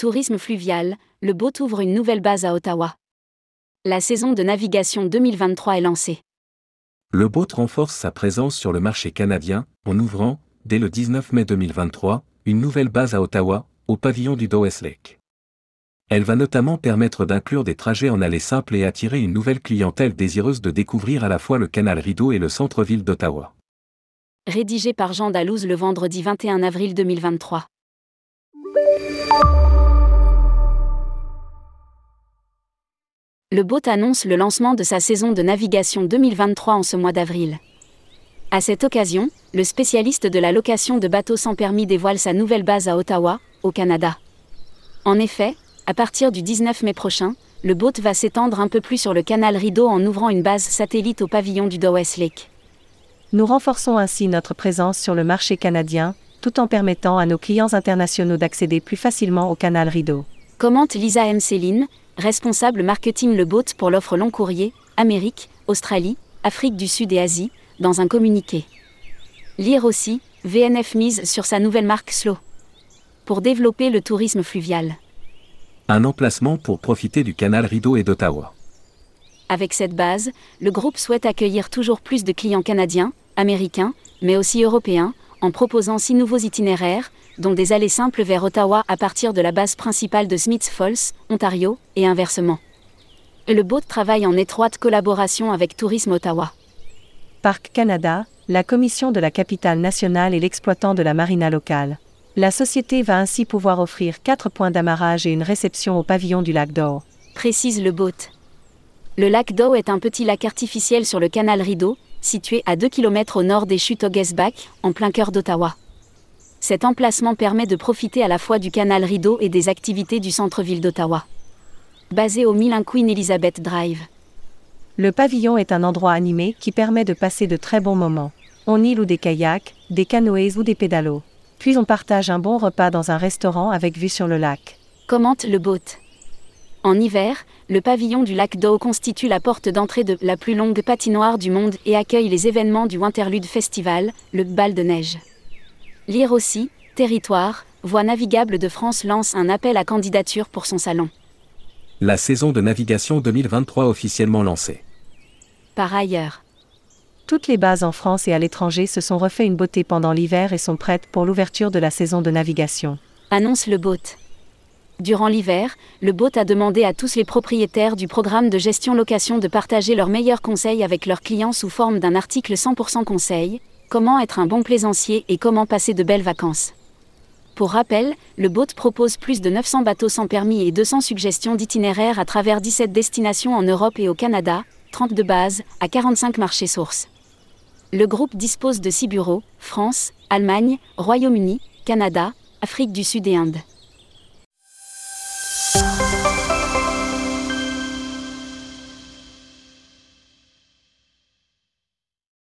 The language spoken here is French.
Tourisme fluvial, le boat ouvre une nouvelle base à Ottawa. La saison de navigation 2023 est lancée. Le boat renforce sa présence sur le marché canadien en ouvrant, dès le 19 mai 2023, une nouvelle base à Ottawa, au pavillon du Dowes Lake. Elle va notamment permettre d'inclure des trajets en allée simple et attirer une nouvelle clientèle désireuse de découvrir à la fois le canal Rideau et le centre-ville d'Ottawa. Rédigé par Jean Dalouse le vendredi 21 avril 2023. Le BOT annonce le lancement de sa saison de navigation 2023 en ce mois d'avril. À cette occasion, le spécialiste de la location de bateaux sans permis dévoile sa nouvelle base à Ottawa, au Canada. En effet, à partir du 19 mai prochain, le BOT va s'étendre un peu plus sur le canal Rideau en ouvrant une base satellite au pavillon du Dowes Lake. Nous renforçons ainsi notre présence sur le marché canadien, tout en permettant à nos clients internationaux d'accéder plus facilement au canal Rideau. Commente Lisa M. Céline, responsable marketing Le Boat pour l'offre long courrier, Amérique, Australie, Afrique du Sud et Asie, dans un communiqué. Lire aussi, VNF mise sur sa nouvelle marque Slow. Pour développer le tourisme fluvial. Un emplacement pour profiter du canal Rideau et d'Ottawa. Avec cette base, le groupe souhaite accueillir toujours plus de clients canadiens, américains, mais aussi européens, en proposant six nouveaux itinéraires, dont des allées simples vers Ottawa à partir de la base principale de Smiths Falls, Ontario, et inversement. Le boat travaille en étroite collaboration avec Tourisme Ottawa. Parc Canada, la commission de la capitale nationale et l'exploitant de la marina locale. La société va ainsi pouvoir offrir quatre points d'amarrage et une réception au pavillon du lac d'Or. Précise le boat. Le lac d'Ow est un petit lac artificiel sur le canal Rideau, situé à 2 km au nord des chutes Oggesbach, en plein cœur d'Ottawa. Cet emplacement permet de profiter à la fois du canal Rideau et des activités du centre-ville d'Ottawa. Basé au 1001 Queen Elizabeth Drive. Le pavillon est un endroit animé qui permet de passer de très bons moments. On y loue des kayaks, des canoës ou des pédalos. Puis on partage un bon repas dans un restaurant avec vue sur le lac. Commente le boat. En hiver, le pavillon du lac d'Ow constitue la porte d'entrée de la plus longue patinoire du monde et accueille les événements du Winterlude Festival, le bal de neige. Lire aussi, Territoire, Voie navigable de France lance un appel à candidature pour son salon. La saison de navigation 2023 officiellement lancée. Par ailleurs, Toutes les bases en France et à l'étranger se sont refait une beauté pendant l'hiver et sont prêtes pour l'ouverture de la saison de navigation. annonce le boat. Durant l'hiver, le boat a demandé à tous les propriétaires du programme de gestion location de partager leurs meilleurs conseils avec leurs clients sous forme d'un article 100% conseil, comment être un bon plaisancier et comment passer de belles vacances. Pour rappel, le boat propose plus de 900 bateaux sans permis et 200 suggestions d'itinéraires à travers 17 destinations en Europe et au Canada, 32 bases, à 45 marchés sources. Le groupe dispose de 6 bureaux, France, Allemagne, Royaume-Uni, Canada, Afrique du Sud et Inde.